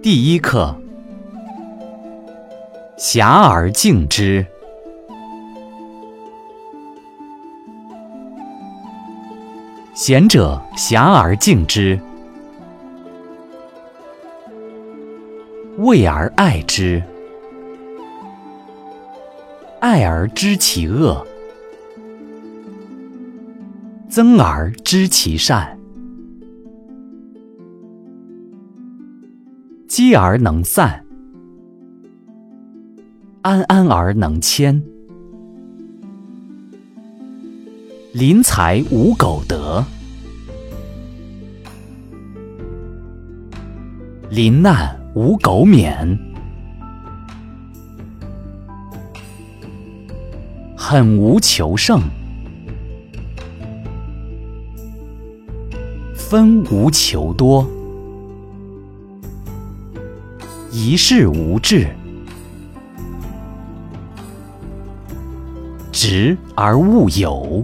第一课：遐而敬之。贤者遐而敬之，畏而爱之，爱而知其恶，增而知其善。积而能散，安安而能谦。临财无苟得，临难无苟免。狠无求胜，分无求多。一事无志，直而勿有。